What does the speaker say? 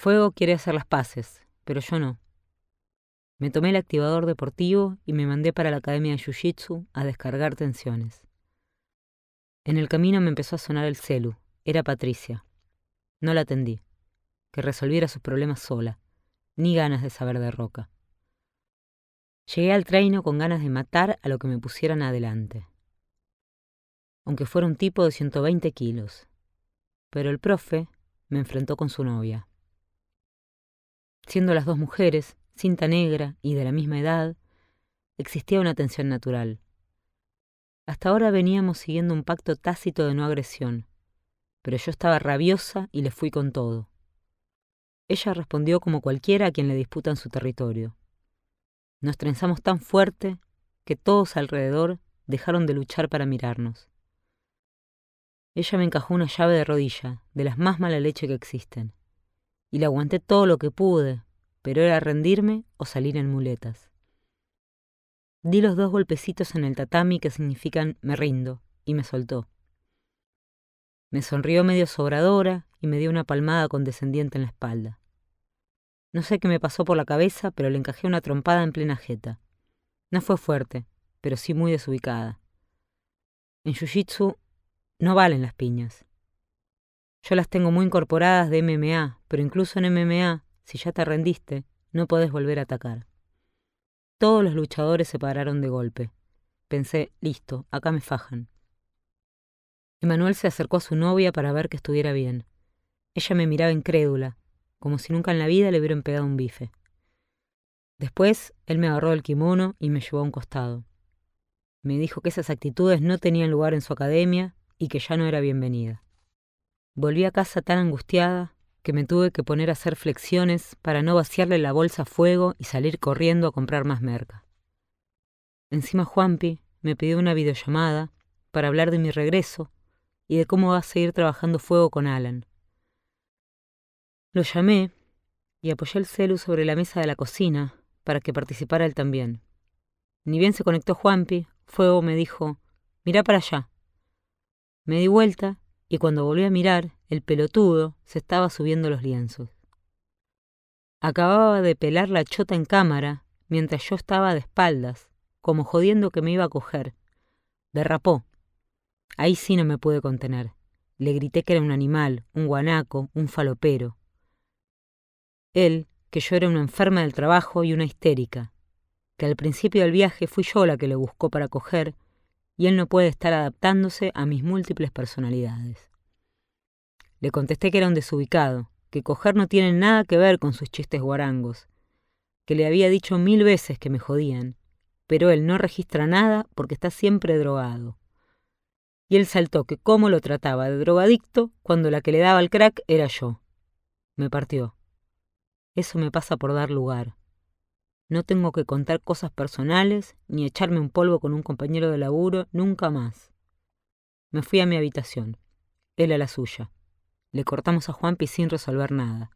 Fuego quiere hacer las paces, pero yo no. Me tomé el activador deportivo y me mandé para la academia de Jiu-Jitsu a descargar tensiones. En el camino me empezó a sonar el celu. Era Patricia. No la atendí. Que resolviera sus problemas sola. Ni ganas de saber de Roca. Llegué al treino con ganas de matar a lo que me pusieran adelante. Aunque fuera un tipo de 120 kilos. Pero el profe me enfrentó con su novia. Siendo las dos mujeres, cinta negra y de la misma edad, existía una tensión natural. Hasta ahora veníamos siguiendo un pacto tácito de no agresión, pero yo estaba rabiosa y le fui con todo. Ella respondió como cualquiera a quien le disputan su territorio. Nos trenzamos tan fuerte que todos alrededor dejaron de luchar para mirarnos. Ella me encajó una llave de rodilla, de las más mala leche que existen, y le aguanté todo lo que pude, pero era rendirme o salir en muletas. Di los dos golpecitos en el tatami que significan me rindo, y me soltó. Me sonrió medio sobradora y me dio una palmada condescendiente en la espalda. No sé qué me pasó por la cabeza, pero le encajé una trompada en plena jeta. No fue fuerte, pero sí muy desubicada. En Jiu-Jitsu no valen las piñas. Yo las tengo muy incorporadas de MMA, pero incluso en MMA, si ya te rendiste, no podés volver a atacar. Todos los luchadores se pararon de golpe. Pensé, listo, acá me fajan. Emanuel se acercó a su novia para ver que estuviera bien. Ella me miraba incrédula, como si nunca en la vida le hubieran pegado un bife. Después, él me agarró el kimono y me llevó a un costado. Me dijo que esas actitudes no tenían lugar en su academia y que ya no era bienvenida. Volví a casa tan angustiada que me tuve que poner a hacer flexiones para no vaciarle la bolsa a fuego y salir corriendo a comprar más merca. Encima Juanpi me pidió una videollamada para hablar de mi regreso y de cómo va a seguir trabajando fuego con Alan. Lo llamé y apoyé el celu sobre la mesa de la cocina para que participara él también. Ni bien se conectó Juanpi, Fuego me dijo, mirá para allá. Me di vuelta y cuando volví a mirar, el pelotudo se estaba subiendo los lienzos. Acababa de pelar la chota en cámara mientras yo estaba de espaldas, como jodiendo que me iba a coger. Derrapó. Ahí sí no me pude contener. Le grité que era un animal, un guanaco, un falopero. Él, que yo era una enferma del trabajo y una histérica, que al principio del viaje fui yo la que le buscó para coger, y él no puede estar adaptándose a mis múltiples personalidades. Le contesté que era un desubicado, que coger no tiene nada que ver con sus chistes guarangos, que le había dicho mil veces que me jodían, pero él no registra nada porque está siempre drogado. Y él saltó que cómo lo trataba de drogadicto cuando la que le daba el crack era yo. Me partió. Eso me pasa por dar lugar. No tengo que contar cosas personales ni echarme un polvo con un compañero de laburo nunca más. Me fui a mi habitación, él a la suya. Le cortamos a Juanpi sin resolver nada.